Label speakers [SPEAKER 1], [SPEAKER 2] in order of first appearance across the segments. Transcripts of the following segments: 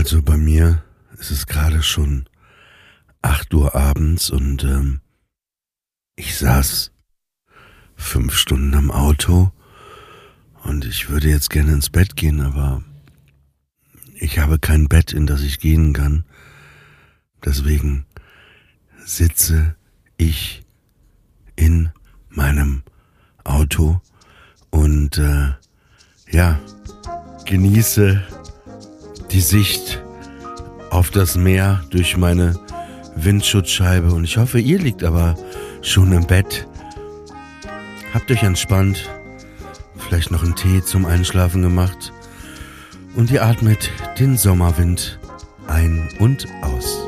[SPEAKER 1] Also bei mir ist es gerade schon 8 Uhr abends und ähm, ich saß fünf Stunden am Auto und ich würde jetzt gerne ins Bett gehen, aber ich habe kein Bett, in das ich gehen kann. Deswegen sitze ich in meinem Auto und äh, ja, genieße die Sicht auf das Meer durch meine Windschutzscheibe und ich hoffe, ihr liegt aber schon im Bett. Habt euch entspannt, vielleicht noch einen Tee zum Einschlafen gemacht und ihr atmet den Sommerwind ein und aus.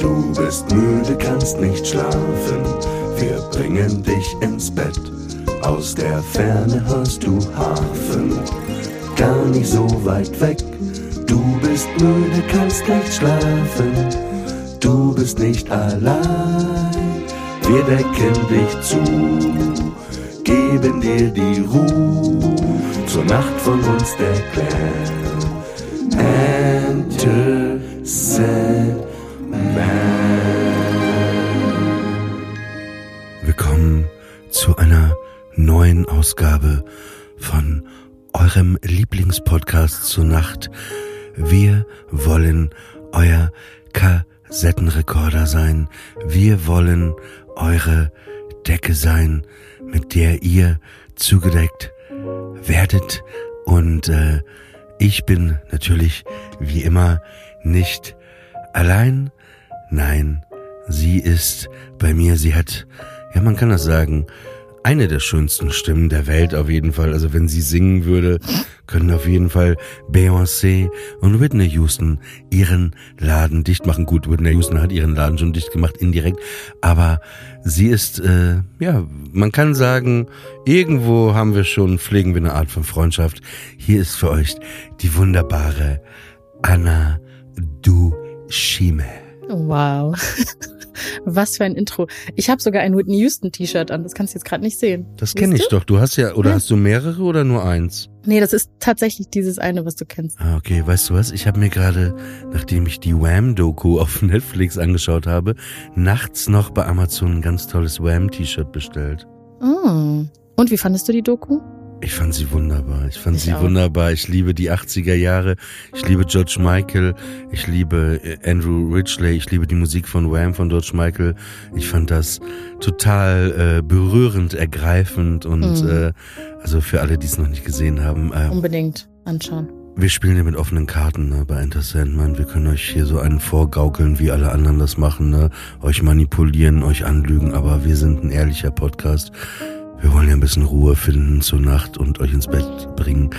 [SPEAKER 2] Du bist müde, kannst nicht schlafen, wir bringen dich ins Bett. Aus der Ferne hörst du Hafen, gar nicht so weit weg. Du bist müde, kannst nicht schlafen, du bist nicht allein. Wir decken dich zu, geben dir die Ruhe, zur Nacht von uns der Clan. Enter Sandman.
[SPEAKER 1] Willkommen zu einer neuen Ausgabe von eurem Lieblingspodcast zur Nacht. Wir wollen euer Kassettenrekorder sein. Wir wollen eure Decke sein, mit der ihr zugedeckt werdet. Und äh, ich bin natürlich wie immer nicht allein. Nein, sie ist bei mir. Sie hat, ja, man kann das sagen, eine der schönsten Stimmen der Welt auf jeden Fall. Also wenn sie singen würde, können auf jeden Fall Beyoncé und Whitney Houston ihren Laden dicht machen. Gut, Whitney Houston hat ihren Laden schon dicht gemacht, indirekt. Aber sie ist, äh, ja, man kann sagen, irgendwo haben wir schon, pflegen wir eine Art von Freundschaft. Hier ist für euch die wunderbare Anna Dushime.
[SPEAKER 3] Wow. Was für ein Intro. Ich habe sogar ein Whitney Houston T-Shirt an. Das kannst du jetzt gerade nicht sehen.
[SPEAKER 1] Das kenne ich doch. Du hast ja, oder
[SPEAKER 3] Ja.
[SPEAKER 1] hast du mehrere oder nur eins?
[SPEAKER 3] Nee, das ist tatsächlich dieses eine, was du kennst.
[SPEAKER 1] Ah, okay, weißt du was? Ich habe mir gerade, nachdem ich die Wham-Doku auf Netflix angeschaut habe, nachts noch bei Amazon ein ganz tolles Wham-T-Shirt bestellt.
[SPEAKER 3] Oh. Und wie fandest du die Doku?
[SPEAKER 1] Ich fand sie wunderbar. Ich fand
[SPEAKER 3] Ich
[SPEAKER 1] sie
[SPEAKER 3] auch.
[SPEAKER 1] wunderbar. Ich liebe die 80er Jahre. Ich liebe George Michael. Ich liebe äh, Andrew Ridgely. Ich liebe die Musik von Wham von George Michael. Ich fand das total äh, berührend, ergreifend und
[SPEAKER 3] Mhm.
[SPEAKER 1] äh, also für alle, die es noch nicht gesehen haben. Äh,
[SPEAKER 3] Unbedingt anschauen.
[SPEAKER 1] Wir spielen hier mit offenen Karten ne, bei Enter Sandman. Wir können euch hier so einen vorgaukeln, wie alle anderen das machen, ne? euch manipulieren, euch anlügen, aber wir sind ein ehrlicher Podcast. Wir wollen ja ein bisschen Ruhe finden zur Nacht und euch ins Bett bringen.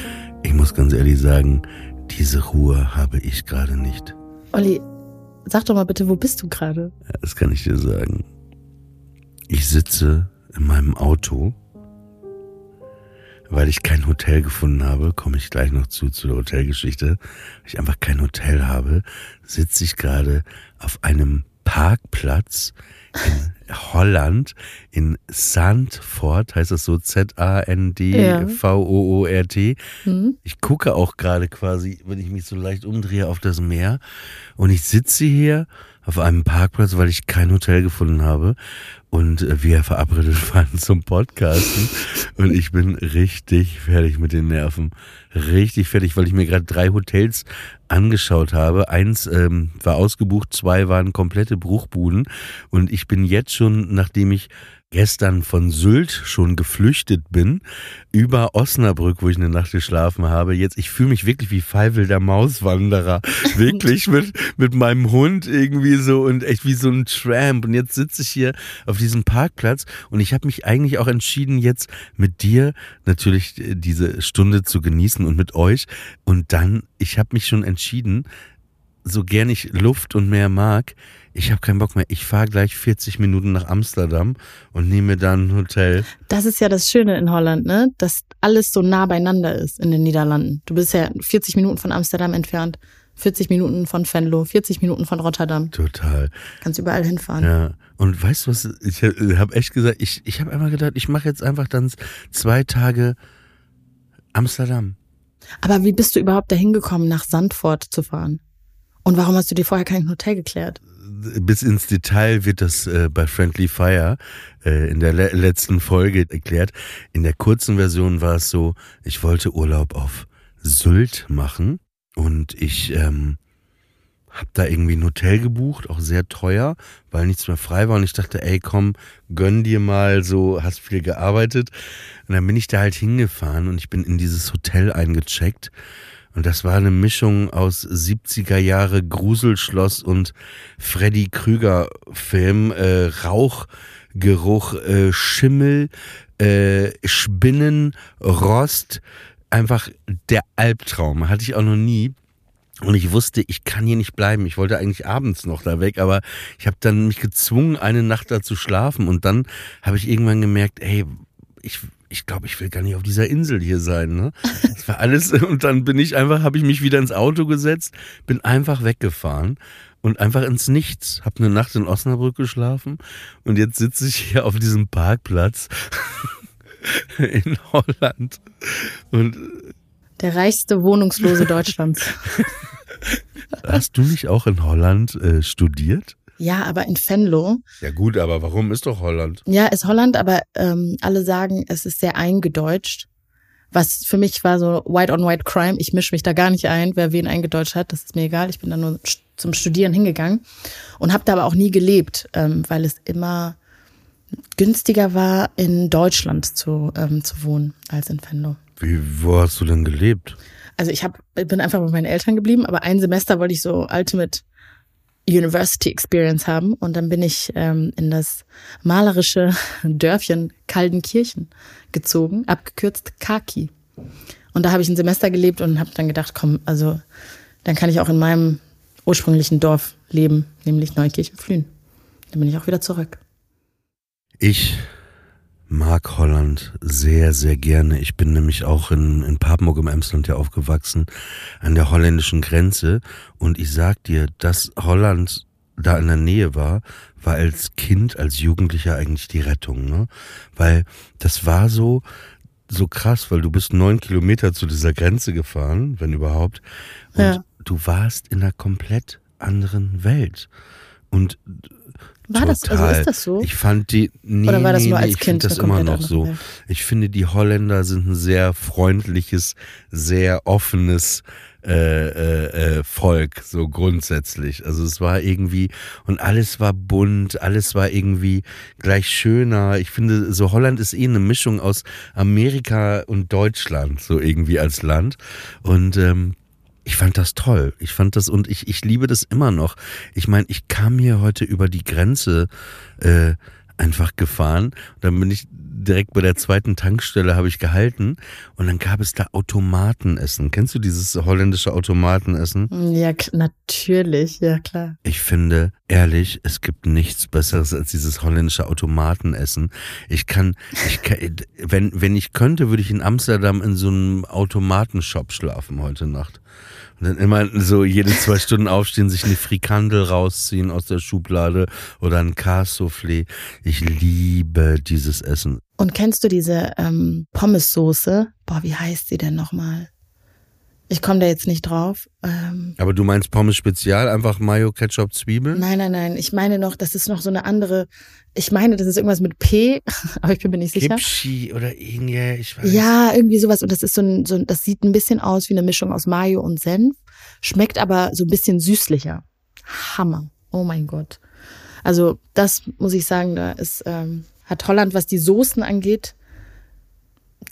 [SPEAKER 1] Ich muss ganz ehrlich sagen, diese Ruhe habe ich gerade nicht.
[SPEAKER 3] Olli, sag doch mal bitte, wo bist du gerade?
[SPEAKER 1] Ja, das kann ich dir sagen. Ich sitze in meinem Auto, weil ich kein Hotel gefunden habe, komme ich gleich noch zu, zu der Hotelgeschichte, weil ich einfach kein Hotel habe, sitze ich gerade auf einem Parkplatz in Holland, in Sandford, heißt das so Z-A-N-D-V-O-O-R-T.
[SPEAKER 3] Hm?
[SPEAKER 1] Ich gucke auch gerade quasi, wenn ich mich so leicht umdrehe, auf das Meer. Und ich sitze hier auf einem Parkplatz, weil ich kein Hotel gefunden habe. Und äh, wir verabredet waren zum Podcasten. Und ich bin richtig fertig mit den Nerven. Richtig fertig, weil ich mir gerade drei Hotels angeschaut habe. Eins ähm, war ausgebucht, zwei waren komplette Bruchbuden. Und ich bin jetzt schon, nachdem ich gestern von Sylt schon geflüchtet bin, über Osnabrück, wo ich eine Nacht geschlafen habe. Jetzt, ich fühle mich wirklich wie Feivel der Mauswanderer. Wirklich mit, mit meinem Hund irgendwie so und echt wie so ein Tramp. Und jetzt sitze ich hier auf diesem Parkplatz und ich habe mich eigentlich auch entschieden, jetzt mit dir natürlich äh, diese Stunde zu genießen und mit euch. Und dann, ich habe mich schon entschieden, so gern ich Luft und Meer mag, ich habe keinen Bock mehr. Ich fahre gleich 40 Minuten nach Amsterdam und nehme dann ein Hotel.
[SPEAKER 3] Das ist ja das Schöne in Holland, ne? Dass alles so nah beieinander ist in den Niederlanden. Du bist ja 40 Minuten von Amsterdam entfernt, 40 Minuten von Venlo, 40 Minuten von Rotterdam.
[SPEAKER 1] Total.
[SPEAKER 3] Kannst überall hinfahren.
[SPEAKER 1] Ja. Und weißt du was? Ich habe echt gesagt, ich, ich habe einmal gedacht, ich mache jetzt einfach dann zwei Tage Amsterdam.
[SPEAKER 3] Aber wie bist du überhaupt dahin gekommen, nach Sandford zu fahren? Und warum hast du dir vorher kein Hotel geklärt?
[SPEAKER 1] Bis ins Detail wird das äh, bei Friendly Fire äh, in der le letzten Folge erklärt. In der kurzen Version war es so, ich wollte Urlaub auf Sylt machen und ich ähm, habe da irgendwie ein Hotel gebucht, auch sehr teuer, weil nichts mehr frei war und ich dachte, ey komm, gönn dir mal so, hast viel gearbeitet. Und dann bin ich da halt hingefahren und ich bin in dieses Hotel eingecheckt und das war eine Mischung aus 70er Jahre Gruselschloss und Freddy Krüger Film, äh, Rauchgeruch, äh, Schimmel, äh, Spinnen, Rost, einfach der Albtraum. Hatte ich auch noch nie. Und ich wusste, ich kann hier nicht bleiben. Ich wollte eigentlich abends noch da weg, aber ich habe dann mich gezwungen, eine Nacht da zu schlafen. Und dann habe ich irgendwann gemerkt, ey, ich ich glaube, ich will gar nicht auf dieser Insel hier sein. Ne? Das war alles und dann bin ich einfach, habe ich mich wieder ins Auto gesetzt, bin einfach weggefahren und einfach ins Nichts. Hab eine Nacht in Osnabrück geschlafen und jetzt sitze ich hier auf diesem Parkplatz in Holland und
[SPEAKER 3] der reichste Wohnungslose Deutschlands.
[SPEAKER 1] Hast du nicht auch in Holland äh, studiert?
[SPEAKER 3] Ja, aber in Venlo.
[SPEAKER 1] Ja gut, aber warum ist doch Holland?
[SPEAKER 3] Ja, ist Holland, aber ähm, alle sagen, es ist sehr eingedeutscht. Was für mich war so White on White Crime. Ich mische mich da gar nicht ein, wer wen eingedeutscht hat. Das ist mir egal. Ich bin da nur zum Studieren hingegangen und habe da aber auch nie gelebt, ähm, weil es immer günstiger war, in Deutschland zu, ähm, zu wohnen als in Venlo.
[SPEAKER 1] Wie, wo hast du denn gelebt?
[SPEAKER 3] Also ich hab, bin einfach bei meinen Eltern geblieben, aber ein Semester wollte ich so Ultimate University Experience haben. Und dann bin ich ähm, in das malerische Dörfchen Kaldenkirchen gezogen, abgekürzt Kaki. Und da habe ich ein Semester gelebt und habe dann gedacht, komm, also dann kann ich auch in meinem ursprünglichen Dorf leben, nämlich Neukirchen Flühen. Dann bin ich auch wieder zurück.
[SPEAKER 1] Ich mag Holland sehr, sehr gerne. Ich bin nämlich auch in, in Papenburg im Emsland ja aufgewachsen, an der holländischen Grenze. Und ich sag dir, dass Holland da in der Nähe war, war als Kind, als Jugendlicher eigentlich die Rettung, ne? Weil das war so, so krass, weil du bist neun Kilometer zu dieser Grenze gefahren, wenn überhaupt. Und ja. du warst in einer komplett anderen Welt. Und
[SPEAKER 3] war Total. das, also ist das so?
[SPEAKER 1] Ich fand die, nee,
[SPEAKER 3] Oder war das
[SPEAKER 1] nee,
[SPEAKER 3] nur als
[SPEAKER 1] ich
[SPEAKER 3] Kind
[SPEAKER 1] das immer noch so. Welt. Ich finde, die Holländer sind ein sehr freundliches, sehr offenes äh, äh, äh, Volk, so grundsätzlich. Also es war irgendwie, und alles war bunt, alles war irgendwie gleich schöner. Ich finde, so Holland ist eh eine Mischung aus Amerika und Deutschland, so irgendwie als Land. Und ähm, ich fand das toll. Ich fand das und ich, ich liebe das immer noch. Ich meine, ich kam hier heute über die Grenze äh, einfach gefahren. Dann bin ich direkt bei der zweiten Tankstelle habe ich gehalten und dann gab es da Automatenessen. Kennst du dieses holländische Automatenessen?
[SPEAKER 3] Ja, natürlich, ja klar.
[SPEAKER 1] Ich finde, ehrlich, es gibt nichts besseres als dieses holländische Automatenessen. Ich kann, ich kann, wenn, wenn ich könnte, würde ich in Amsterdam in so einem Automatenshop schlafen heute Nacht. Und dann immer so jede zwei Stunden aufstehen, sich eine Frikandel rausziehen aus der Schublade oder ein Cassoufflé. Ich liebe dieses Essen.
[SPEAKER 3] Und kennst du diese ähm, Pommessoße? Boah, wie heißt sie denn nochmal? Ich komme da jetzt nicht drauf. Ähm,
[SPEAKER 1] Aber du meinst Pommes Spezial, einfach Mayo, Ketchup, Zwiebeln?
[SPEAKER 3] Nein, nein, nein. Ich meine noch, das ist noch so eine andere. Ich meine, das ist irgendwas mit P, aber ich bin mir nicht sicher.
[SPEAKER 1] Kimchi oder Inge, ich weiß.
[SPEAKER 3] Ja, irgendwie sowas. Und das ist so ein, so ein, das sieht ein bisschen aus wie eine Mischung aus Mayo und Senf, schmeckt aber so ein bisschen süßlicher. Hammer. Oh mein Gott. Also das muss ich sagen, da ist ähm, hat Holland, was die Soßen angeht,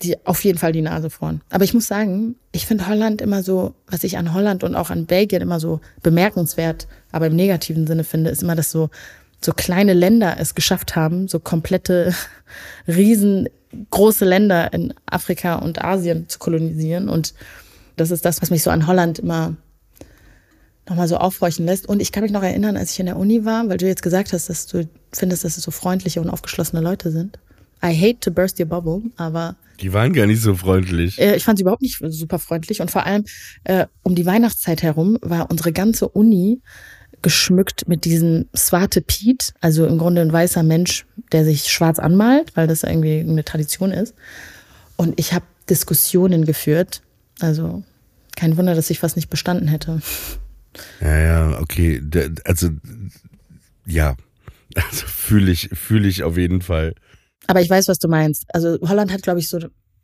[SPEAKER 3] die auf jeden Fall die Nase vorn. Aber ich muss sagen, ich finde Holland immer so, was ich an Holland und auch an Belgien immer so bemerkenswert, aber im negativen Sinne finde, ist immer, dass so, so kleine Länder es geschafft haben, so komplette, riesengroße Länder in Afrika und Asien zu kolonisieren. Und das ist das, was mich so an Holland immer nochmal so aufhorchen lässt. Und ich kann mich noch erinnern, als ich in der Uni war, weil du jetzt gesagt hast, dass du findest, dass es so freundliche und aufgeschlossene Leute sind. I hate to burst your bubble, aber
[SPEAKER 1] die waren gar nicht so freundlich.
[SPEAKER 3] Äh, ich fand sie überhaupt nicht super freundlich und vor allem äh, um die Weihnachtszeit herum war unsere ganze Uni geschmückt mit diesem Swarte Piet, also im Grunde ein weißer Mensch, der sich schwarz anmalt, weil das irgendwie eine Tradition ist. Und ich habe Diskussionen geführt Also kein Wunder, dass ich fast nicht bestanden hätte.
[SPEAKER 1] Ja, ja, okay. Also, ja. Also fühle ich, fühle ich auf jeden Fall.
[SPEAKER 3] Aber ich weiß, was du meinst. Also Holland hat, glaube ich, so,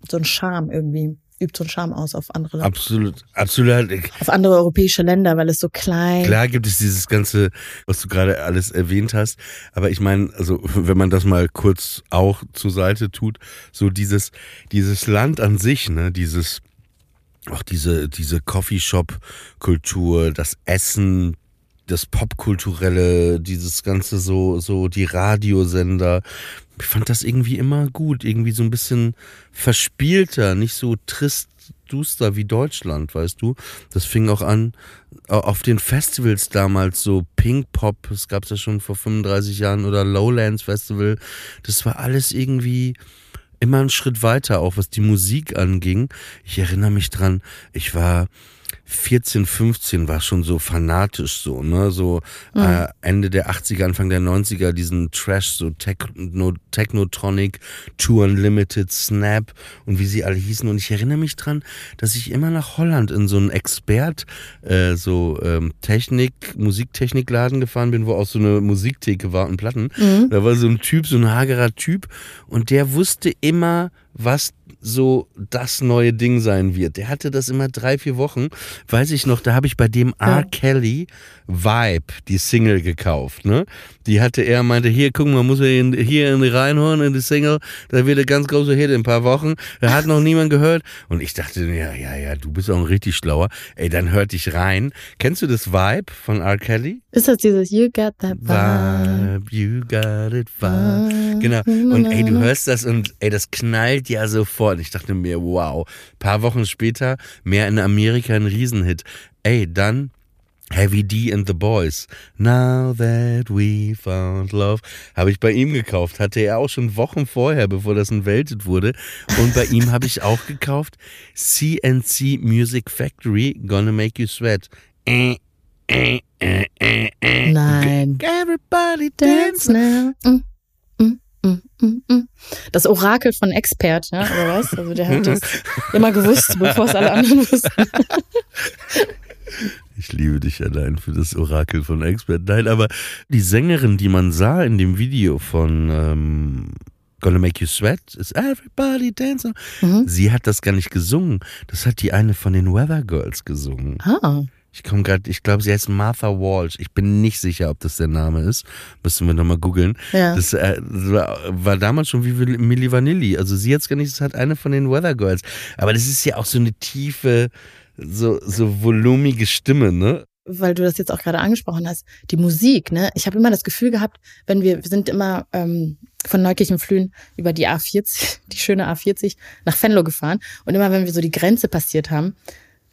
[SPEAKER 3] so einen Charme irgendwie, übt so einen Charme aus auf andere,
[SPEAKER 1] Absolut, absolut.
[SPEAKER 3] auf andere europäische Länder, weil es so klein.
[SPEAKER 1] Klar gibt es dieses ganze, was du gerade alles erwähnt hast, aber ich meine, also wenn man das mal kurz auch zur Seite tut, so dieses dieses Land an sich, ne, dieses auch diese diese Coffeeshop-Kultur, das Essen, das Popkulturelle, dieses ganze so so die Radiosender. Ich fand das irgendwie immer gut, irgendwie so ein bisschen verspielter, nicht so trist duster wie Deutschland, weißt du? Das fing auch an au- auf den Festivals damals so Pink Pop, das gab's ja schon vor 35 Jahren oder Lowlands Festival. Das war alles irgendwie immer einen Schritt weiter, auch was die Musik anging. Ich erinnere mich dran, ich war 14, 15 war schon so fanatisch so, ne, so äh, Ende der 80er, Anfang der 90er, diesen Trash, so Techno, Technotronic, Two Unlimited, Snap und wie sie alle hießen. Und ich erinnere mich dran, dass ich immer nach Holland in so einen Expert, äh, so ähm, Technik, Musiktechnikladen gefahren bin, wo auch so eine Musiktheke war und Platten. Da war so ein Typ, so ein hagerer Typ und der wusste immer, was so das neue Ding sein wird. Der hatte das immer drei, vier Wochen. Weiß ich noch, da habe ich bei dem R. Kelly Vibe die Single gekauft. Ne? Die hatte er, meinte, hier, guck mal, muss er in, hier in die reinholen in die Single. Da wird ein ganz großer Hit in ein paar Wochen. Da hat noch niemand gehört. Und ich dachte, ja, ja, ja, du bist auch ein richtig schlauer. Ey, dann hört dich rein. Kennst du das Vibe von R. Kelly?
[SPEAKER 3] Ist das dieses You got that vibe?
[SPEAKER 1] Vibe, you got it, vibe. Genau. Und ey, du hörst das und ey, das knallt ja sofort. Ich dachte mir, wow. Paar Wochen später, mehr in Amerika ein Riesenhit. Ey, dann Heavy D and the Boys. Now that we found love. Habe ich bei ihm gekauft. Hatte er auch schon Wochen vorher, bevor das ein Welthit wurde. Und bei ihm habe ich auch gekauft CNC Music Factory, Gonna Make You Sweat. Äh, äh, äh, äh, äh.
[SPEAKER 3] Nein.
[SPEAKER 1] Everybody
[SPEAKER 3] Dance now. Mm. Das Orakel von Expert, ja, oder was? Also der hat das immer gewusst, bevor es alle anderen wussten.
[SPEAKER 1] Ich liebe dich allein für das Orakel von Expert. Nein, aber die Sängerin, die man sah in dem Video von ähm, Gonna Make You Sweat, ist Everybody Dance. Now.
[SPEAKER 3] Mhm.
[SPEAKER 1] Sie hat das gar nicht gesungen. Das hat die eine von den Weather Girls gesungen.
[SPEAKER 3] Ah,
[SPEAKER 1] Ich komme gerade, ich glaube, sie heißt Martha Walsh. Ich bin nicht sicher, ob das der Name ist. Müssen wir nochmal googeln.
[SPEAKER 3] Ja.
[SPEAKER 1] Das äh, war, war damals schon wie Milli Vanilli. Also sie jetzt gar nicht, das hat eine von den Weather Girls. Aber das ist ja auch so eine tiefe, so, so volumige Stimme, ne?
[SPEAKER 3] weil du das jetzt auch gerade angesprochen hast, die Musik, ne? Ich habe immer das Gefühl gehabt, wenn wir, wir sind immer ähm, von Neukirchenflühen über die A40, die schöne A40, nach Venlo gefahren. Und immer wenn wir so die Grenze passiert haben,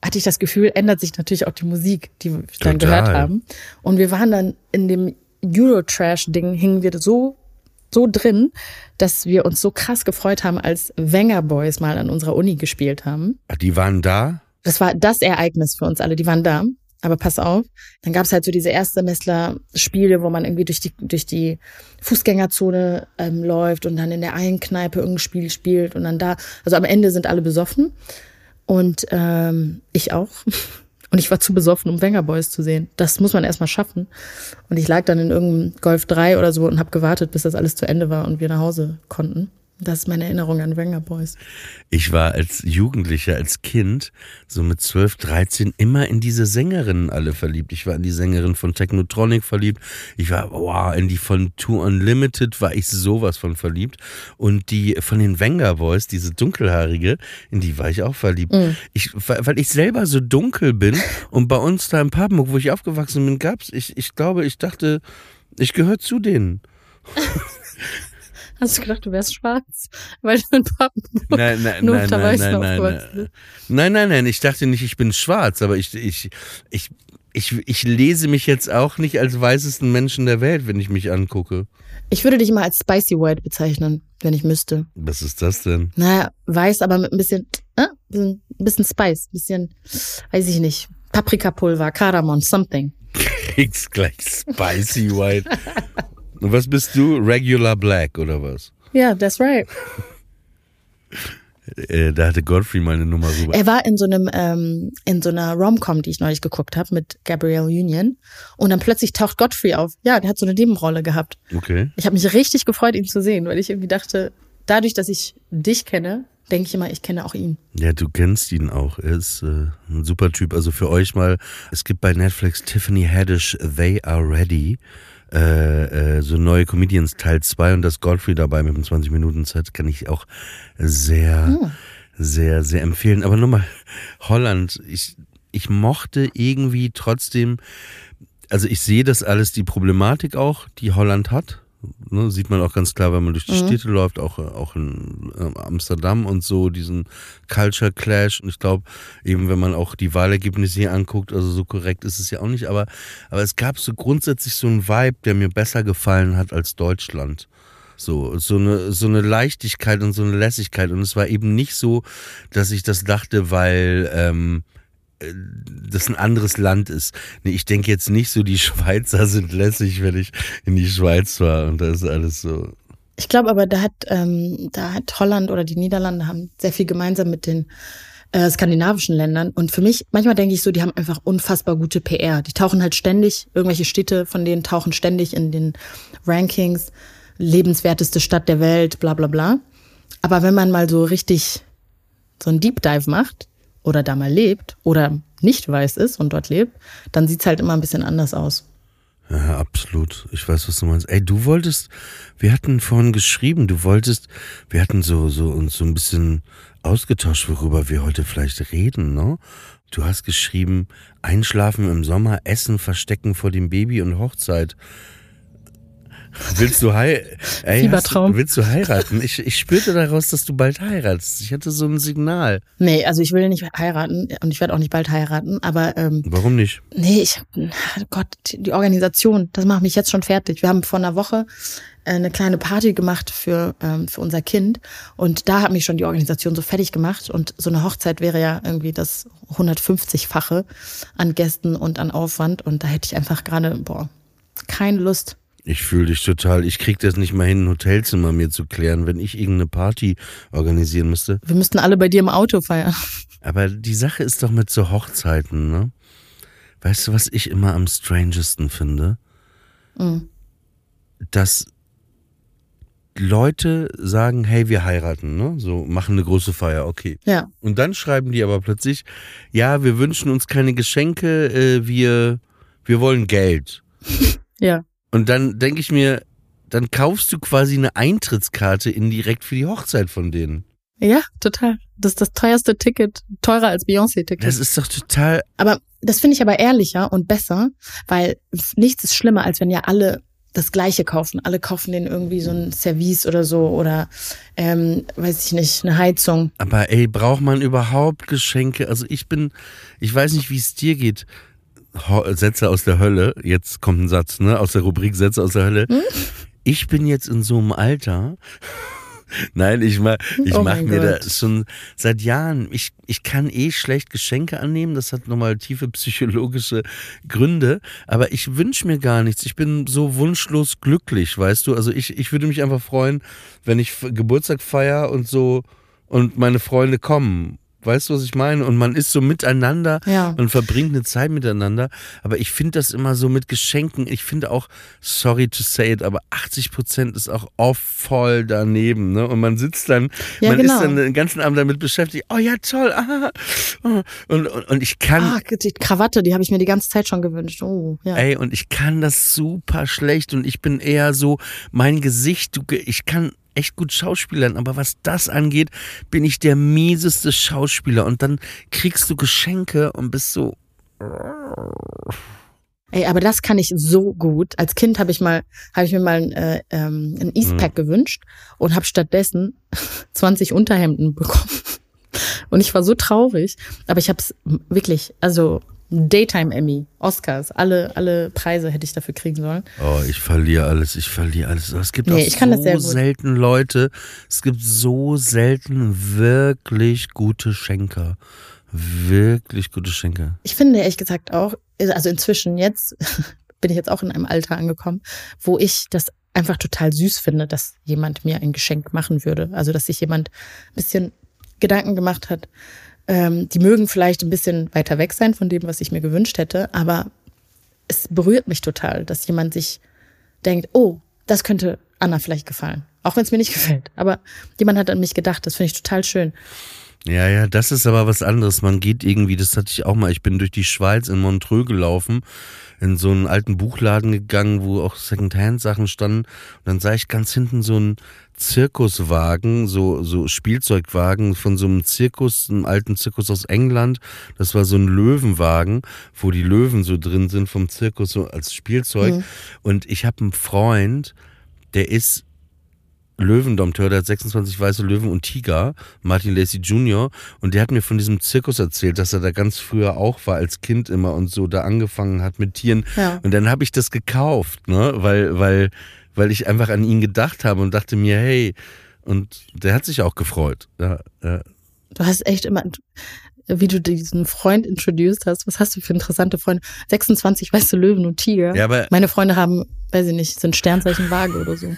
[SPEAKER 3] hatte ich das Gefühl, ändert sich natürlich auch die Musik, die wir dann
[SPEAKER 1] Total.
[SPEAKER 3] gehört haben. Und wir waren dann in dem Eurotrash-Ding, hingen wir so so drin, dass wir uns so krass gefreut haben, als Wenger Boys mal an unserer Uni gespielt haben.
[SPEAKER 1] Ah, Die waren da.
[SPEAKER 3] Das war das Ereignis für uns alle. Die waren da. Aber pass auf, dann gab's halt so diese Erstsemester-Spiele, wo man irgendwie durch die, durch die Fußgängerzone ähm, läuft und dann in der einen Kneipe irgendein Spiel spielt und dann da. Also am Ende sind alle besoffen. Und ähm, ich auch. Und ich war zu besoffen, um Wenger Boys zu sehen. Das muss man erstmal schaffen. Und ich lag dann in irgendeinem Golf 3 oder so und habe gewartet, bis das alles zu Ende war und wir nach Hause konnten. Das ist meine Erinnerung an Wenger Boys.
[SPEAKER 1] Ich war als Jugendlicher, als Kind, so mit 12, 13, immer in diese Sängerinnen alle verliebt. Ich war in die Sängerin von Technotronic verliebt. Ich war, wow, in die von Two Unlimited war ich sowas von verliebt. Und die von den Wenger Boys, diese dunkelhaarige, in die war ich auch verliebt. Ich, weil ich selber so dunkel bin und bei uns da in Papenburg, wo ich aufgewachsen bin, gab's, ich, ich glaube, ich dachte, ich gehöre zu denen.
[SPEAKER 3] Hast du gedacht, du wärst schwarz? Weil du in Papenburg
[SPEAKER 1] Nein, nein,
[SPEAKER 3] nur
[SPEAKER 1] nein, nein, nein, nein, nein.
[SPEAKER 3] bist.
[SPEAKER 1] Nein, nein, nein, ich dachte nicht, ich bin schwarz, aber ich, ich, ich, ich, ich lese mich jetzt auch nicht als weißesten Menschen der Welt, wenn ich mich angucke.
[SPEAKER 3] Ich würde dich mal als Spicy White bezeichnen, wenn ich müsste.
[SPEAKER 1] Was ist das denn?
[SPEAKER 3] Naja, weiß, aber mit ein bisschen, äh, bisschen, bisschen Spice, bisschen, weiß ich nicht, Paprikapulver, Kardamom, something.
[SPEAKER 1] Kriegst gleich Spicy White. Und was bist du? Regular Black oder was?
[SPEAKER 3] Ja, yeah, that's right.
[SPEAKER 1] Äh, da hatte Godfrey mal eine Nummer rüber.
[SPEAKER 3] Er war in so einem ähm, in so einer Rom-Com, die ich neulich geguckt habe mit Gabrielle Union und dann plötzlich taucht Godfrey auf. Ja, der hat so eine Nebenrolle gehabt.
[SPEAKER 1] Okay.
[SPEAKER 3] Ich habe mich richtig gefreut, ihn zu sehen, weil ich irgendwie dachte, dadurch, dass ich dich kenne, denke ich immer, ich kenne auch ihn.
[SPEAKER 1] Ja, du kennst ihn auch. Er ist äh, ein super Typ. Also für euch mal, es gibt bei Netflix Tiffany Haddish They Are Ready. Äh, äh, so neue Comedians Teil 2 und das Godfrey dabei mit dem 20 Minuten Set kann ich auch sehr,
[SPEAKER 3] Hm.
[SPEAKER 1] sehr, sehr empfehlen. Aber nur mal Holland. Ich, ich mochte irgendwie trotzdem, also ich sehe das alles, die Problematik auch, die Holland hat. Ne, sieht man auch ganz klar, wenn man durch die
[SPEAKER 3] Mhm.
[SPEAKER 1] Städte läuft, auch, auch in ähm, Amsterdam und so, diesen Culture Clash. Und ich glaube, eben wenn man auch die Wahlergebnisse hier anguckt, also so korrekt ist es ja auch nicht, aber, aber es gab so grundsätzlich so einen Vibe, der mir besser gefallen hat als Deutschland. So, so eine, so eine Leichtigkeit und so eine Lässigkeit. Und es war eben nicht so, dass ich das dachte, weil, ähm, äh, das ein anderes Land ist. Nee, ich denke jetzt nicht so, die Schweizer sind lässig, wenn ich in die Schweiz war und da ist alles so.
[SPEAKER 3] Ich glaube aber, da hat, ähm, da hat Holland oder die Niederlande haben sehr viel gemeinsam mit den äh, skandinavischen Ländern. Und für mich, manchmal denke ich so, die haben einfach unfassbar gute PR. Die tauchen halt ständig, irgendwelche Städte von denen tauchen ständig in den Rankings, lebenswerteste Stadt der Welt, bla bla bla. Aber wenn man mal so richtig so einen Deep Dive macht oder da mal lebt oder nicht weiß ist und dort lebt, dann sieht's halt immer ein bisschen anders aus.
[SPEAKER 1] Ja, absolut. Ich weiß, was du meinst. Ey, du wolltest, wir hatten vorhin geschrieben, du wolltest, wir hatten so, so uns so ein bisschen ausgetauscht, worüber wir heute vielleicht reden, ne? Du hast geschrieben, einschlafen im Sommer, Essen verstecken vor dem Baby und Hochzeit. Willst du, hei Ey,
[SPEAKER 3] Fiebertraum.
[SPEAKER 1] Du- willst du heiraten? Ich, ich spürte daraus, dass du bald heiratest. Ich hatte so ein Signal.
[SPEAKER 3] Nee, also ich will nicht heiraten und ich werde auch nicht bald heiraten, aber ähm,
[SPEAKER 1] Warum nicht?
[SPEAKER 3] nee, ich Gott, die Organisation, das macht mich jetzt schon fertig. Wir haben vor einer Woche äh, eine kleine Party gemacht für ähm, für unser Kind und da hat mich schon die Organisation so fertig gemacht und so eine Hochzeit wäre ja irgendwie das 150-fache an Gästen und an Aufwand und da hätte ich einfach gerade boah, keine Lust.
[SPEAKER 1] Ich fühle dich total. Ich krieg das nicht mal hin, ein Hotelzimmer mir zu klären, wenn ich irgendeine Party organisieren müsste.
[SPEAKER 3] Wir müssten alle bei dir im Auto feiern.
[SPEAKER 1] Aber die Sache ist doch mit so Hochzeiten, ne? Weißt du, was ich immer am strangesten finde?
[SPEAKER 3] Mhm.
[SPEAKER 1] Dass Leute sagen, hey, wir heiraten, ne? So, machen eine große Feier, okay.
[SPEAKER 3] Ja,
[SPEAKER 1] Und dann schreiben die aber plötzlich, ja, wir wünschen uns keine Geschenke, äh, wir, wir wollen Geld.
[SPEAKER 3] ja.
[SPEAKER 1] Und dann denke ich mir, dann kaufst du quasi eine Eintrittskarte indirekt für die Hochzeit von denen.
[SPEAKER 3] Ja, total. Das ist das teuerste Ticket, teurer als Beyoncé-Ticket.
[SPEAKER 1] Das ist doch total.
[SPEAKER 3] Aber das finde ich aber ehrlicher und besser, weil nichts ist schlimmer, als wenn ja alle das Gleiche kaufen. Alle kaufen denen irgendwie so ein Service oder so oder ähm, weiß ich nicht, eine Heizung.
[SPEAKER 1] Aber ey, braucht man überhaupt Geschenke? Also ich bin, ich weiß nicht, wie es dir geht. Sätze aus der Hölle. Jetzt kommt ein Satz, ne? Aus der Rubrik Sätze aus der Hölle.
[SPEAKER 3] Hm?
[SPEAKER 1] Ich bin jetzt in so einem Alter. Nein, ich mach, ich
[SPEAKER 3] Oh
[SPEAKER 1] mach
[SPEAKER 3] mein
[SPEAKER 1] mir
[SPEAKER 3] Gott.
[SPEAKER 1] da schon seit Jahren, ich, ich kann eh schlecht Geschenke annehmen, das hat nochmal tiefe psychologische Gründe, aber ich wünsche mir gar nichts. Ich bin so wunschlos glücklich, weißt du? Also ich, ich würde mich einfach freuen, wenn ich Geburtstag feier und so und meine Freunde kommen. Weißt du, was ich meine? Und man ist so miteinander,
[SPEAKER 3] Ja.
[SPEAKER 1] man verbringt eine Zeit miteinander. Aber ich finde das immer so mit Geschenken. Ich finde auch, sorry to say it, aber 80 Prozent ist auch oft voll daneben. Ne? Und man sitzt dann,
[SPEAKER 3] Ja,
[SPEAKER 1] man
[SPEAKER 3] genau.
[SPEAKER 1] ist dann den ganzen Abend damit beschäftigt. Oh ja, toll. Ah, oh. und, und, und ich kann,
[SPEAKER 3] Ah, die Krawatte, die habe ich mir die ganze Zeit schon gewünscht. Oh, ja.
[SPEAKER 1] Ey, und ich kann das super schlecht und ich bin eher so, mein Gesicht, du, ich kann echt gut schauspielern, aber was das angeht, bin ich der mieseste Schauspieler und dann kriegst du Geschenke und bist so,
[SPEAKER 3] Ey, aber das kann ich so gut. Als Kind habe ich mal, habe ich mir mal ein, äh, ähm, ein Eastpack gewünscht und habe stattdessen 20 Unterhemden bekommen. Und ich war so traurig, aber ich habe es wirklich, also Daytime Emmy, Oscars, alle alle Preise hätte ich dafür kriegen sollen.
[SPEAKER 1] oh, ich verliere alles, ich verliere alles. Es gibt
[SPEAKER 3] Nee,
[SPEAKER 1] so selten Leute, es gibt so selten wirklich gute Schenker. Wirklich gute Schenker.
[SPEAKER 3] Ich finde ehrlich gesagt auch, also inzwischen jetzt bin ich jetzt auch in einem Alter angekommen, wo ich das einfach total süß finde, dass jemand mir ein Geschenk machen würde. Also dass sich jemand ein bisschen Gedanken gemacht hat, ähm, die mögen vielleicht ein bisschen weiter weg sein von dem, was ich mir gewünscht hätte, aber es berührt mich total, dass jemand sich denkt, oh, das könnte Anna vielleicht gefallen. Auch wenn es mir nicht gefällt. Aber jemand hat an mich gedacht, das finde ich total schön.
[SPEAKER 1] Ja, ja, das ist aber was anderes. Man geht irgendwie, das hatte ich auch mal, ich bin durch die Schweiz in Montreux gelaufen, in so einen alten Buchladen gegangen, wo auch Secondhand-Sachen standen. Und dann sah ich ganz hinten so einen Zirkuswagen, so, so Spielzeugwagen von so einem Zirkus, einem alten Zirkus aus England. Das war so ein Löwenwagen, wo die Löwen so drin sind vom Zirkus, so als Spielzeug. Mhm. Und ich habe einen Freund, der ist Löwendompteur, der hat 26 weiße Löwen und Tiger, Martin Lacey Jr. Und der hat mir von diesem Zirkus erzählt, dass er da ganz früher auch war, als Kind immer und so da angefangen hat mit Tieren. Ja. Und dann habe ich das gekauft, ne, weil, weil, weil ich einfach an ihn gedacht habe und dachte mir, hey, und der hat sich auch gefreut. Ja, ja.
[SPEAKER 3] Du hast echt immer, wie du diesen Freund introduced hast. Was hast du für interessante Freunde? 26 weiße Löwen und Tiger. Ja, aber Meine Freunde haben, weiß ich nicht, sind Sternzeichen Waage oder so.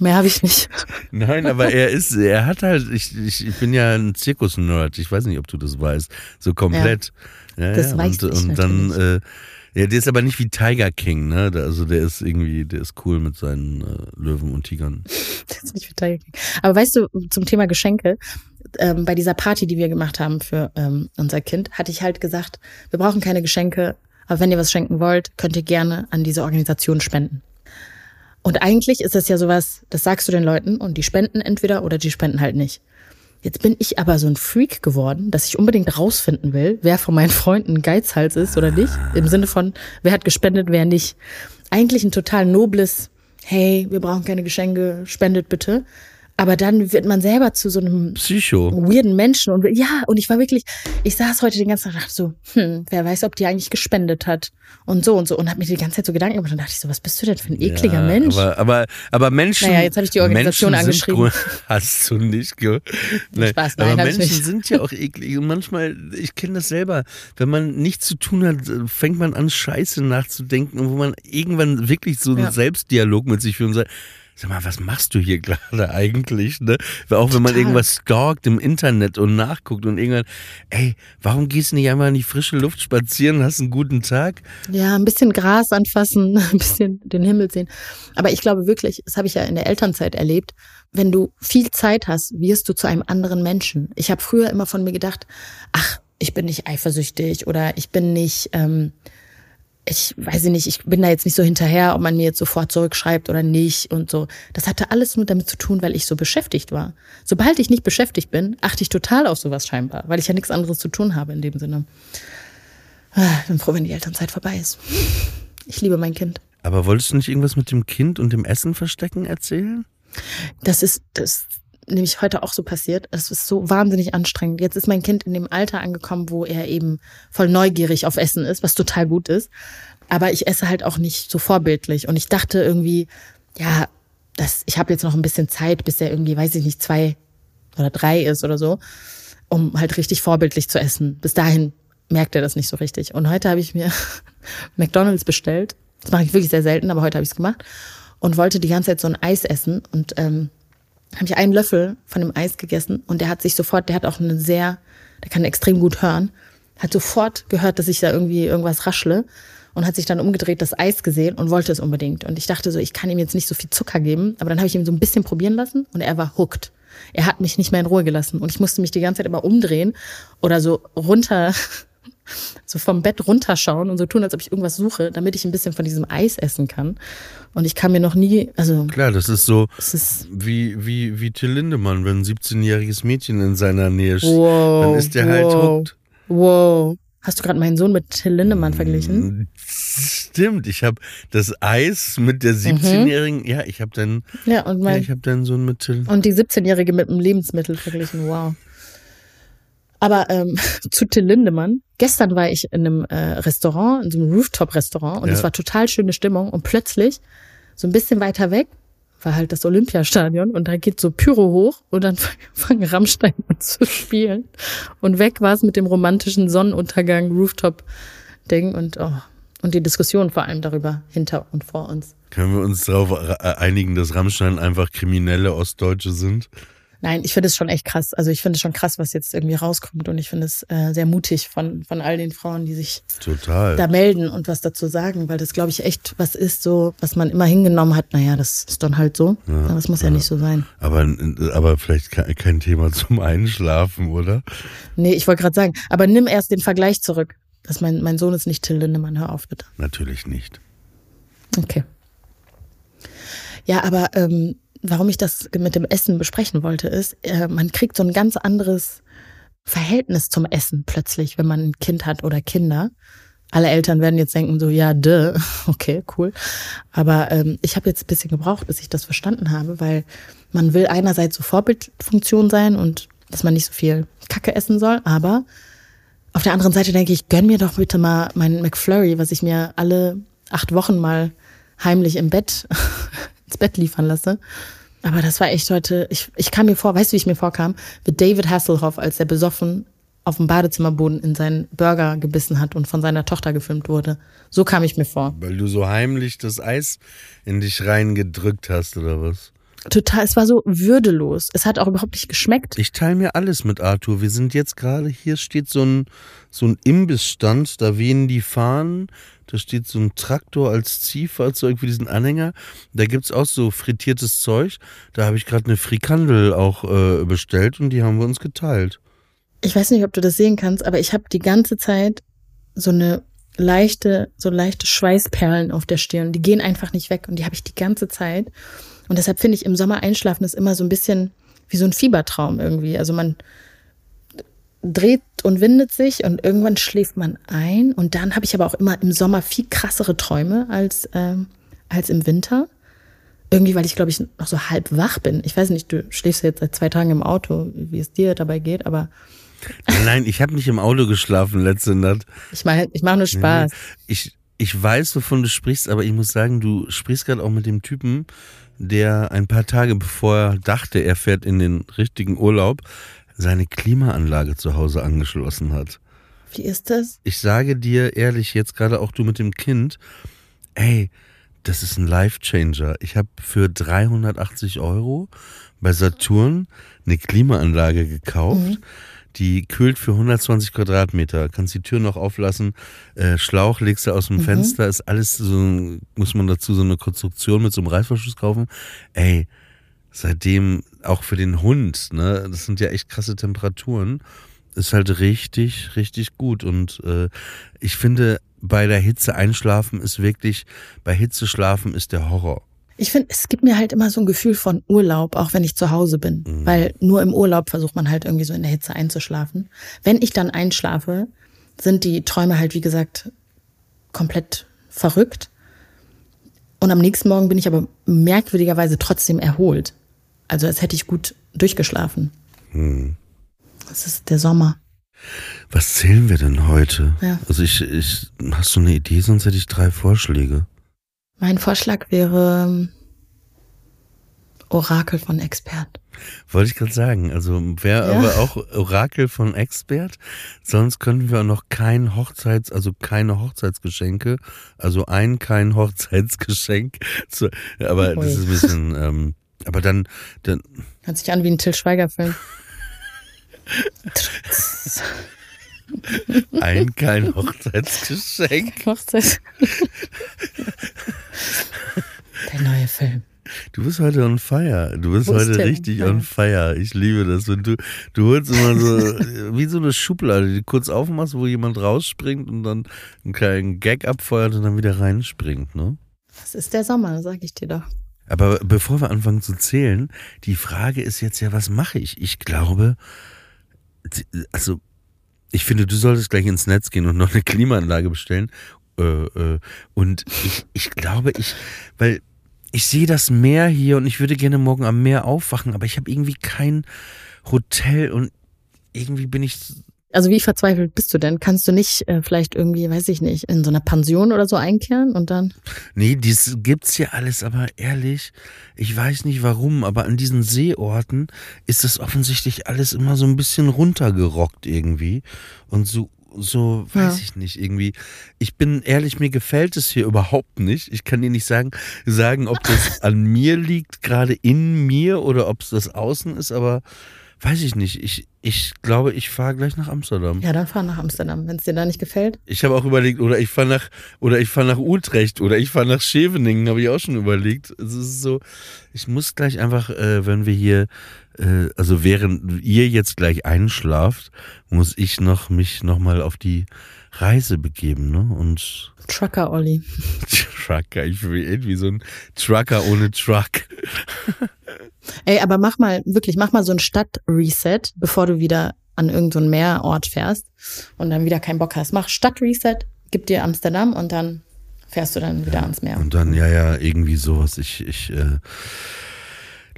[SPEAKER 3] Mehr habe ich nicht.
[SPEAKER 1] Nein, aber er ist, er hat halt, ich, ich, ich bin ja ein Zirkus-Nerd, ich weiß nicht, ob du das weißt, so komplett. Ja, ja das ja, weiß und, ich Und dann, äh, ja, der ist aber nicht wie Tiger King, ne? Also der ist irgendwie, der ist cool mit seinen äh, Löwen und Tigern. der ist nicht wie
[SPEAKER 3] Tiger King. Aber weißt du, zum Thema Geschenke, ähm, bei dieser Party, die wir gemacht haben für ähm, unser Kind, hatte ich halt gesagt, wir brauchen keine Geschenke, aber wenn ihr was schenken wollt, könnt ihr gerne an diese Organisation spenden. Und eigentlich ist es ja sowas, das sagst du den Leuten und die spenden entweder oder die spenden halt nicht. Jetzt bin ich aber so ein Freak geworden, dass ich unbedingt rausfinden will, wer von meinen Freunden Geizhals ist oder nicht. Im Sinne von, wer hat gespendet, wer nicht. Eigentlich ein total nobles, hey, wir brauchen keine Geschenke, spendet bitte. Aber dann wird man selber zu so einem
[SPEAKER 1] Psycho.
[SPEAKER 3] weirden Menschen. Und ja, und ich war wirklich, ich saß heute den ganzen Tag dachte so, hm, wer weiß, ob die eigentlich gespendet hat. Und so und so. Und hab mir die ganze Zeit so Gedanken gemacht. Und dachte ich so, was bist du denn für ein ekliger ja, Mensch?
[SPEAKER 1] Aber, aber, aber Menschen.
[SPEAKER 3] Naja, jetzt habe ich die Organisation Menschen angeschrieben.
[SPEAKER 1] hast du nicht ge nein, Spaß, nein, Aber Menschen sind ja auch eklig. Und manchmal, ich kenne das selber, wenn man nichts zu tun hat, fängt man an, Scheiße nachzudenken. Und wo man irgendwann wirklich so einen ja. Selbstdialog mit sich führt und sagt, sag mal, was machst du hier gerade eigentlich? Ne? Auch wenn man irgendwas stalkt im Internet und nachguckt und irgendwann, ey, warum gehst du nicht einmal in die frische Luft spazieren, hast einen guten Tag?
[SPEAKER 3] Ja, ein bisschen Gras anfassen, ein bisschen den Himmel sehen. Aber ich glaube wirklich, das habe ich ja in der Elternzeit erlebt, wenn du viel Zeit hast, wirst du zu einem anderen Menschen. Ich habe früher immer von mir gedacht, ach, ich bin nicht eifersüchtig oder ich bin nicht... Ähm, ich weiß nicht, ich bin da jetzt nicht so hinterher, ob man mir jetzt sofort zurückschreibt oder nicht und so. Das hatte alles nur damit zu tun, weil ich so beschäftigt war. Sobald ich nicht beschäftigt bin, achte ich total auf sowas scheinbar, weil ich ja nichts anderes zu tun habe in dem Sinne. Ah, bin froh, wenn die Elternzeit vorbei ist. Ich liebe mein Kind.
[SPEAKER 1] Aber wolltest du nicht irgendwas mit dem Kind und dem Essen verstecken erzählen?
[SPEAKER 3] Das ist, das nämlich heute auch so passiert. Es ist so wahnsinnig anstrengend. Jetzt ist mein Kind in dem Alter angekommen, wo er eben voll neugierig auf Essen ist, was total gut ist. Aber ich esse halt auch nicht so vorbildlich. Und ich dachte irgendwie, ja, das, ich habe jetzt noch ein bisschen Zeit, bis er irgendwie, weiß ich nicht, zwei oder drei ist oder so, um halt richtig vorbildlich zu essen. Bis dahin merkt er das nicht so richtig. Und heute habe ich mir McDonald's bestellt. Das mache ich wirklich sehr selten, aber heute habe ich es gemacht und wollte die ganze Zeit so ein Eis essen und ähm, habe ich einen Löffel von dem Eis gegessen und der hat sich sofort, der hat auch eine sehr, der kann extrem gut hören, hat sofort gehört, dass ich da irgendwie irgendwas raschle und hat sich dann umgedreht, das Eis gesehen und wollte es unbedingt. Und ich dachte so, ich kann ihm jetzt nicht so viel Zucker geben, aber dann habe ich ihm so ein bisschen probieren lassen und er war hooked. Er hat mich nicht mehr in Ruhe gelassen und ich musste mich die ganze Zeit immer umdrehen oder so runter so vom Bett runterschauen und so tun, als ob ich irgendwas suche, damit ich ein bisschen von diesem Eis essen kann. Und ich kann mir noch nie, also.
[SPEAKER 1] Klar, das ist so ist wie, wie, wie Till Lindemann, wenn ein 17-jähriges Mädchen in seiner Nähe steht, wow, dann ist der halt wow, halt hooked.
[SPEAKER 3] Wow. Hast du gerade meinen Sohn mit Till Lindemann verglichen?
[SPEAKER 1] Stimmt, ich habe das Eis mit der 17-jährigen, mhm. ja, ich habe dann ja, und mein, ja, ich habe deinen Sohn mit Till.
[SPEAKER 3] Und die 17-jährige mit einem Lebensmittel verglichen. Wow. Aber ähm, zu Till Lindemann. Gestern war ich in einem äh, Restaurant, in so einem Rooftop-Restaurant und ja. es war total schöne Stimmung und plötzlich, so ein bisschen weiter weg, war halt das Olympiastadion und da geht so Pyro hoch und dann fangen Rammstein an zu spielen. Und weg war es mit dem romantischen Sonnenuntergang, Rooftop-Ding und oh, und die Diskussion vor allem darüber hinter und vor uns.
[SPEAKER 1] Können wir uns darauf einigen, dass Rammstein einfach kriminelle Ostdeutsche sind?
[SPEAKER 3] Nein, ich finde es schon echt krass. Also ich finde es schon krass, was jetzt irgendwie rauskommt. Und ich finde es äh, sehr mutig von, von all den Frauen, die sich
[SPEAKER 1] Total.
[SPEAKER 3] da melden und was dazu sagen, weil das, glaube ich, echt was ist, so, was man immer hingenommen hat. Naja, das ist dann halt so.
[SPEAKER 1] Ja,
[SPEAKER 3] Aber das muss ja,
[SPEAKER 1] ja.
[SPEAKER 3] nicht so sein.
[SPEAKER 1] Aber, aber vielleicht ke- kein Thema zum Einschlafen, oder?
[SPEAKER 3] Nee, ich wollte gerade sagen, aber nimm erst den Vergleich zurück. Dass mein, mein Sohn ist nicht Till Lindemann, hör auf bitte.
[SPEAKER 1] Natürlich nicht.
[SPEAKER 3] Okay. Ja, aber ähm, warum ich das mit dem Essen besprechen wollte, ist, äh, man kriegt so ein ganz anderes Verhältnis zum Essen plötzlich, wenn man ein Kind hat oder Kinder. Alle Eltern werden jetzt denken so, ja, duh, okay, cool. Aber ähm, ich habe jetzt ein bisschen gebraucht, bis ich das verstanden habe, weil man will einerseits so Vorbildfunktion sein und dass man nicht so viel Kacke essen soll, aber auf der anderen Seite denke ich, gönn mir doch bitte mal meinen McFlurry, was ich mir alle acht Wochen mal heimlich im Bett ins Bett liefern lasse. Aber das war echt heute, ich, ich kam mir vor, weißt du, wie ich mir vorkam? Mit David Hasselhoff, als er besoffen auf dem Badezimmerboden in seinen Burger gebissen hat und von seiner Tochter gefilmt wurde. So kam ich mir vor.
[SPEAKER 1] Weil du so heimlich das Eis in dich reingedrückt hast, oder was?
[SPEAKER 3] Total, es war so würdelos. Es hat auch überhaupt nicht geschmeckt.
[SPEAKER 1] Ich teile mir alles mit Arthur. Wir sind jetzt gerade, hier steht so ein, so ein Imbissstand, da wehen die Fahnen, da steht so ein Traktor als Ziehfahrzeug für diesen Anhänger. Da gibt's auch so frittiertes Zeug. Da habe ich gerade eine Frikandel auch äh, bestellt und die haben wir uns geteilt.
[SPEAKER 3] Ich weiß nicht, ob du das sehen kannst, aber ich habe die ganze Zeit so eine leichte, so leichte Schweißperlen auf der Stirn. Die gehen einfach nicht weg und die habe ich die ganze Zeit. Und deshalb finde ich im Sommer einschlafen ist immer so ein bisschen wie so ein Fiebertraum irgendwie. Also man dreht und windet sich und irgendwann schläft man ein. Und dann habe ich aber auch immer im Sommer viel krassere Träume als, ähm, als im Winter. Irgendwie, weil ich, glaube ich, noch so halb wach bin. Ich weiß nicht, du schläfst jetzt seit zwei Tagen im Auto, wie es dir dabei geht, aber
[SPEAKER 1] Nein, nein, ich habe nicht im Auto geschlafen letzte Nacht.
[SPEAKER 3] ich meine, ich mache nur Spaß.
[SPEAKER 1] Ich, ich weiß, wovon du sprichst, aber ich muss sagen, du sprichst gerade auch mit dem Typen, der ein paar Tage bevor er dachte, er fährt in den richtigen Urlaub, seine Klimaanlage zu Hause angeschlossen hat.
[SPEAKER 3] Wie ist das?
[SPEAKER 1] Ich sage dir ehrlich, jetzt gerade auch du mit dem Kind, ey, das ist ein Life-Changer. Ich habe für 380 Euro bei Saturn eine Klimaanlage gekauft. Die kühlt für 120 Quadratmeter. Kannst die Tür noch auflassen. Äh, Schlauch legst du aus dem Fenster. Ist alles so, muss man dazu so eine Konstruktion mit so einem Reißverschluss kaufen. Ey, seitdem auch für den Hund, ne, das sind ja echt krasse Temperaturen, ist halt richtig, richtig gut. Und äh, ich finde, bei der Hitze einschlafen ist wirklich, bei Hitze schlafen ist der Horror.
[SPEAKER 3] Ich finde, es gibt mir halt immer so ein Gefühl von Urlaub, auch wenn ich zu Hause bin. Weil nur im Urlaub versucht man halt irgendwie so in der Hitze einzuschlafen. Wenn ich dann einschlafe, sind die Träume halt, wie gesagt, komplett verrückt. Und am nächsten Morgen bin ich aber merkwürdigerweise trotzdem erholt. Also als hätte ich gut durchgeschlafen. Das ist der Sommer.
[SPEAKER 1] Was zählen wir denn heute?
[SPEAKER 3] Ja.
[SPEAKER 1] Also ich, ich, hast du eine Idee, sonst hätte ich drei Vorschläge.
[SPEAKER 3] Mein Vorschlag wäre ähm, Orakel von Expert.
[SPEAKER 1] Wollte ich gerade sagen. Also wäre
[SPEAKER 3] Ja.
[SPEAKER 1] aber auch Orakel von Expert. Sonst könnten wir auch noch kein Hochzeits, also keine Hochzeitsgeschenke, also ein kein Hochzeitsgeschenk. Zu, aber das
[SPEAKER 3] Ui.
[SPEAKER 1] ist ein bisschen, ähm, aber dann, dann,
[SPEAKER 3] Hört sich an wie ein Till Schweiger-Film.
[SPEAKER 1] ein kein Hochzeitsgeschenk.
[SPEAKER 3] Hochzeit. Der neue Film.
[SPEAKER 1] Du bist heute on fire. Du bist
[SPEAKER 3] Wo
[SPEAKER 1] heute richtig on fire. Ich liebe das. Wenn du, du holst immer so, wie so eine Schublade, die du kurz aufmachst, wo jemand rausspringt und dann einen kleinen Gag abfeuert und dann wieder reinspringt, ne?
[SPEAKER 3] Das ist der Sommer, sag ich dir doch.
[SPEAKER 1] Aber bevor wir anfangen zu zählen, die Frage ist jetzt ja, was mache ich? Ich glaube, also ich finde, du solltest gleich ins Netz gehen und noch eine Klimaanlage bestellen. Äh, äh, und ich, ich glaube, ich, weil ich sehe das Meer hier und ich würde gerne morgen am Meer aufwachen, aber ich habe irgendwie kein Hotel und irgendwie bin ich
[SPEAKER 3] Also wie verzweifelt bist du denn? Kannst du nicht äh, vielleicht irgendwie, weiß ich nicht, in so einer Pension oder so einkehren und dann?
[SPEAKER 1] Nee, dies gibt's ja alles, aber ehrlich, ich weiß nicht warum, aber an diesen Seeorten ist das offensichtlich alles immer so ein bisschen runtergerockt irgendwie und so so, weiß
[SPEAKER 3] Ja.
[SPEAKER 1] ich nicht, irgendwie. Ich bin ehrlich, mir gefällt es hier überhaupt nicht. Ich kann dir nicht sagen, sagen, ob das an mir liegt, gerade in mir oder ob es das Außen ist, aber weiß ich nicht. Ich, ich glaube, ich fahre gleich nach Amsterdam.
[SPEAKER 3] Ja, dann fahr nach Amsterdam, wenn es dir da nicht gefällt.
[SPEAKER 1] Ich habe auch überlegt, oder ich fahre nach, oder ich fahre nach Utrecht oder ich fahre nach Scheveningen, habe ich auch schon überlegt. Es ist so, ich muss gleich einfach, äh, wenn wir hier, äh, also während ihr jetzt gleich einschlaft, muss ich noch mich nochmal auf die Reise begeben, ne? Und
[SPEAKER 3] Trucker Olli.
[SPEAKER 1] Trucker, ich bin irgendwie so ein Trucker ohne Truck.
[SPEAKER 3] Ey, aber mach mal, wirklich, mach mal so ein Stadt-Reset, bevor du wieder an irgendeinen Meerort fährst und dann wieder keinen Bock hast. Mach Stadt-Reset, gib dir Amsterdam und dann fährst du dann wieder ans Meer.
[SPEAKER 1] Und dann, ja, ja, irgendwie sowas. Ich, ich äh,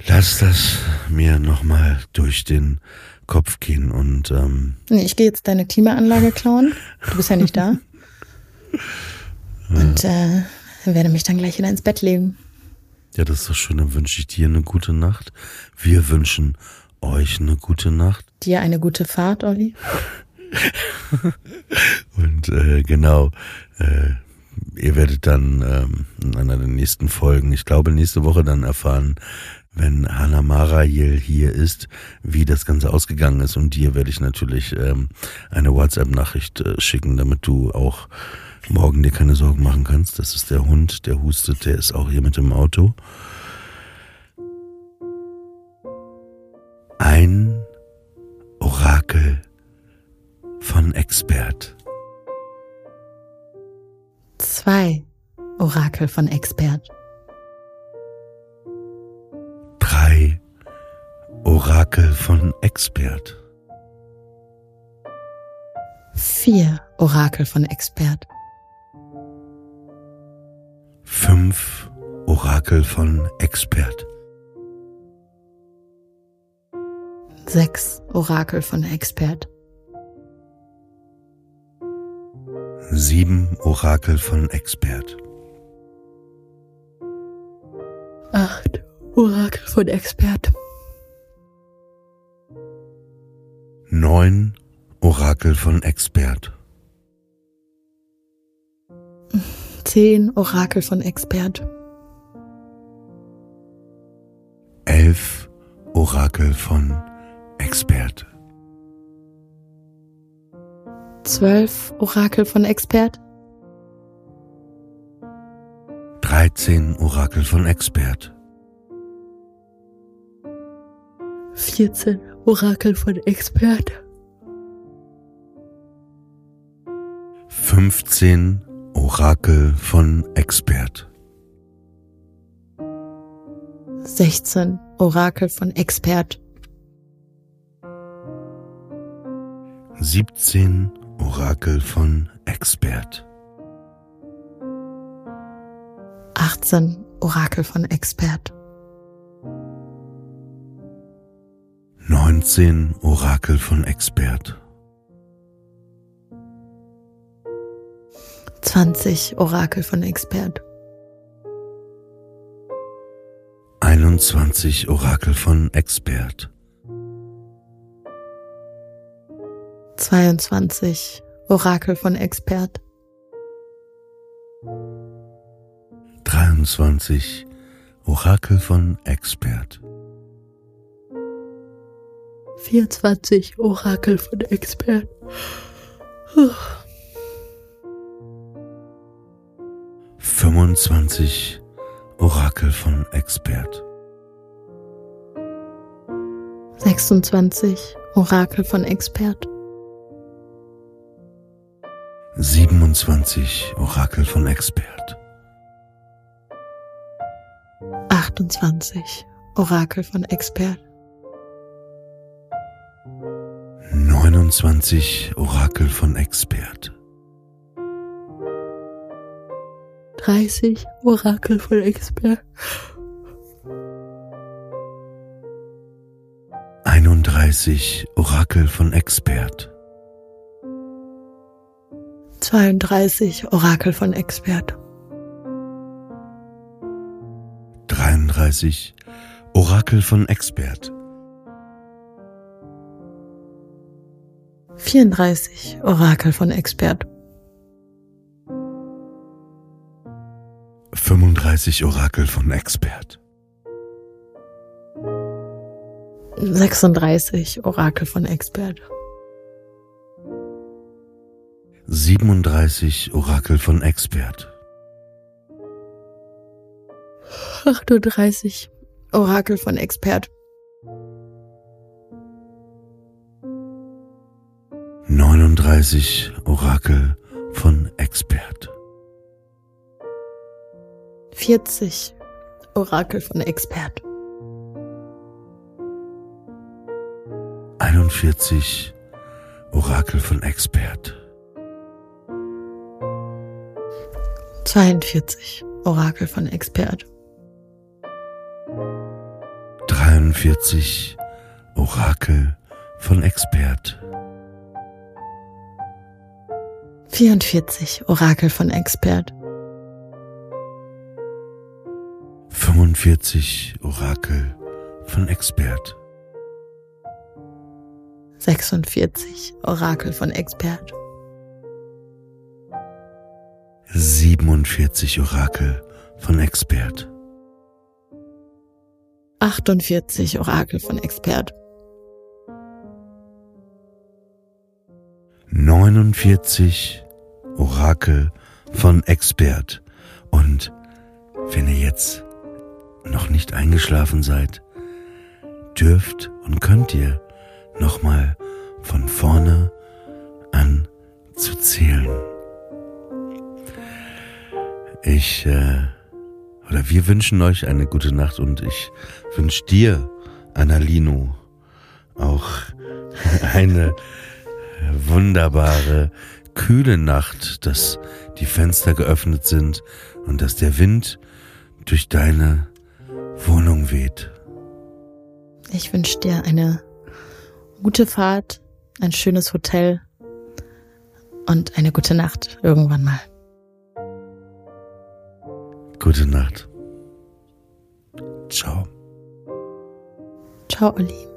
[SPEAKER 1] lass das mir nochmal durch den Kopf gehen und ähm,
[SPEAKER 3] Nee, ich gehe jetzt deine Klimaanlage klauen. Du bist ja nicht da. Und äh, werde mich dann gleich wieder ins Bett legen.
[SPEAKER 1] Ja, das ist doch schön. Dann wünsche ich dir eine gute Nacht. Wir wünschen euch eine gute Nacht.
[SPEAKER 3] Dir eine gute Fahrt, Olli.
[SPEAKER 1] Und äh, genau, äh, ihr werdet dann ähm, in einer der nächsten Folgen, ich glaube nächste Woche dann erfahren, wenn Hannah Marail hier ist, wie das Ganze ausgegangen ist. Und dir werde ich natürlich ähm, eine WhatsApp-Nachricht äh, schicken, damit du auch morgen dir keine Sorgen machen kannst. Das ist der Hund, der hustet, der ist auch hier mit im Auto. Ein Orakel von Expert.
[SPEAKER 3] Zwei Orakel von Expert.
[SPEAKER 1] Drei Orakel von Expert.
[SPEAKER 3] Vier Orakel von Expert.
[SPEAKER 1] Fünf Orakel von Expert.
[SPEAKER 3] Sechs Orakel von Expert.
[SPEAKER 1] Sieben Orakel von Expert.
[SPEAKER 3] Acht Orakel von Expert.
[SPEAKER 1] Neun Orakel von Expert.
[SPEAKER 3] Zehn Orakel von Expert.
[SPEAKER 1] Elf Orakel von Expert.
[SPEAKER 3] Zwölf Orakel von Expert.
[SPEAKER 1] Dreizehn Orakel von Expert.
[SPEAKER 3] Vierzehn Orakel von Expert.
[SPEAKER 1] Fünfzehn Orakel von Expert.
[SPEAKER 3] Sechzehn Orakel von Expert.
[SPEAKER 1] Siebzehn Orakel von Expert.
[SPEAKER 3] 18 Orakel von Expert.
[SPEAKER 1] 19 Orakel von Expert.
[SPEAKER 3] 20 Orakel von Expert.
[SPEAKER 1] 21 Orakel von Expert.
[SPEAKER 3] 22 Orakel von Expert.
[SPEAKER 1] 23 Orakel von Expert.
[SPEAKER 3] 24 Orakel von Expert.
[SPEAKER 1] 25 Orakel von Expert.
[SPEAKER 3] 26 Orakel von Expert.
[SPEAKER 1] 27 Orakel von Expert.
[SPEAKER 3] 28 Orakel von Expert.
[SPEAKER 1] 29 Orakel von Expert.
[SPEAKER 3] 30 Orakel von Expert.
[SPEAKER 1] 31 Orakel von Expert.
[SPEAKER 3] 32 Orakel von Expert.
[SPEAKER 1] 33 Orakel von Expert.
[SPEAKER 3] 34. Orakel von Expert.
[SPEAKER 1] 35. Orakel von Expert.
[SPEAKER 3] 36. Orakel von Expert.
[SPEAKER 1] 37. Orakel von Expert.
[SPEAKER 3] 38. Orakel von Expert.
[SPEAKER 1] 39 Orakel von Expert.
[SPEAKER 3] 40 Orakel von Expert.
[SPEAKER 1] 41 Orakel von Expert.
[SPEAKER 3] 42 Orakel von Expert.
[SPEAKER 1] 43 Orakel von Expert.
[SPEAKER 3] 44 Orakel von Expert.
[SPEAKER 1] 45 Orakel von Expert.
[SPEAKER 3] 46 Orakel von Expert.
[SPEAKER 1] 47 Orakel von Expert.
[SPEAKER 3] 48 Orakel von Expert.
[SPEAKER 1] 49 Orakel von Expert. Und wenn ihr jetzt noch nicht eingeschlafen seid, dürft und könnt ihr nochmal von vorne an zu zählen. Ich äh, oder wir wünschen euch eine gute Nacht und ich wünsche dir, Annalino, auch eine wunderbare, kühle Nacht, dass die Fenster geöffnet sind und dass der Wind durch deine Wohnung weht.
[SPEAKER 3] Ich wünsche dir eine gute Fahrt, ein schönes Hotel und eine gute Nacht irgendwann mal.
[SPEAKER 1] Gute Nacht. Ciao.
[SPEAKER 3] Ciao, Olli.